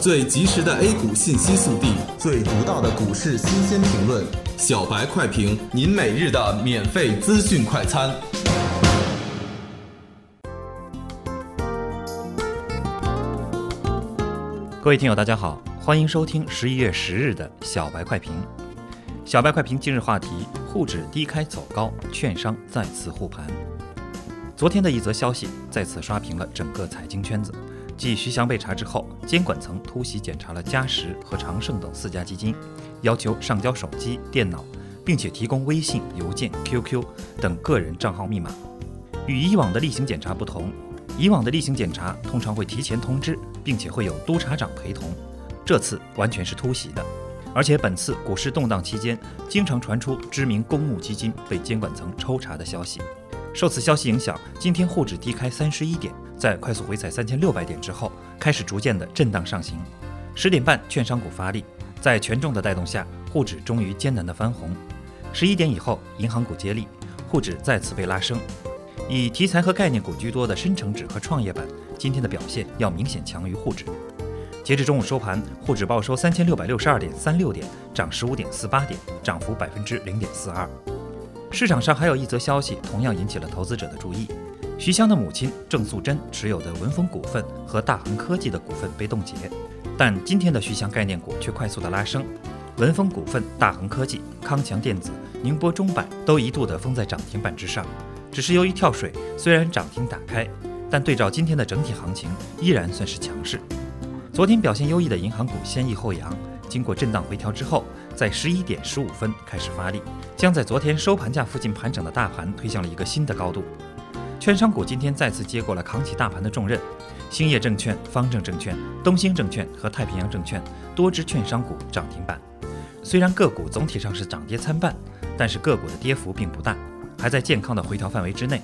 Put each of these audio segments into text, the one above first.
最及时的 A 股信息速递，最独到的股市新鲜评论，小白快评，您每日的免费资讯快餐。各位听友，大家好，欢迎收听十一月十日的小白快评。小白快评今日话题：沪指低开走高，券商再次护盘。昨天的一则消息再次刷屏了整个财经圈子。继徐翔被查之后，监管层突袭检查了嘉实和长盛等四家基金，要求上交手机、电脑，并且提供微信、邮件、QQ 等个人账号密码。与以往的例行检查不同，以往的例行检查通常会提前通知，并且会有督察长陪同，这次完全是突袭的。而且本次股市动荡期间，经常传出知名公募基金被监管层抽查的消息。受此消息影响，今天沪指低开三十一点，在快速回踩三千六百点之后，开始逐渐的震荡上行。十点半，券商股发力，在权重的带动下，沪指终于艰难的翻红。十一点以后，银行股接力，沪指再次被拉升。以题材和概念股居多的深成指和创业板，今天的表现要明显强于沪指。截至中午收盘，沪指报收三千六百六十二点三六点，涨十五点四八点，涨幅百分之零点四二。市场上还有一则消息，同样引起了投资者的注意。徐翔的母亲郑素珍持有的文峰股份和大恒科技的股份被冻结，但今天的徐翔概念股却快速的拉升，文峰股份、大恒科技、康强电子、宁波中板都一度的封在涨停板之上。只是由于跳水，虽然涨停打开，但对照今天的整体行情，依然算是强势。昨天表现优异的银行股先抑后扬，经过震荡回调之后。在十一点十五分开始发力，将在昨天收盘价附近盘整的大盘推向了一个新的高度。券商股今天再次接过了扛起大盘的重任，兴业证券、方正证券、东兴证券和太平洋证券多只券商股涨停板。虽然个股总体上是涨跌参半，但是个股的跌幅并不大，还在健康的回调范围之内。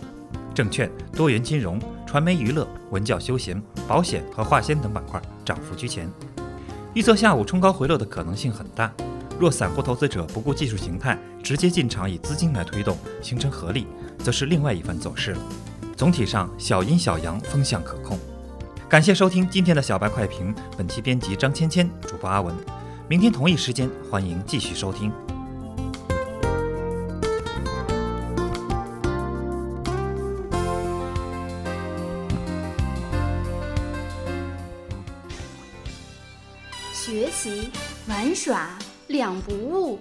证券、多元金融、传媒娱乐、文教休闲、保险和化纤等板块涨幅居前，预测下午冲高回落的可能性很大。若散户投资者不顾技术形态，直接进场以资金来推动，形成合力，则是另外一番走势了。总体上，小阴小阳，风向可控。感谢收听今天的小白快评，本期编辑张芊芊，主播阿文。明天同一时间，欢迎继续收听。学习玩耍。两不误，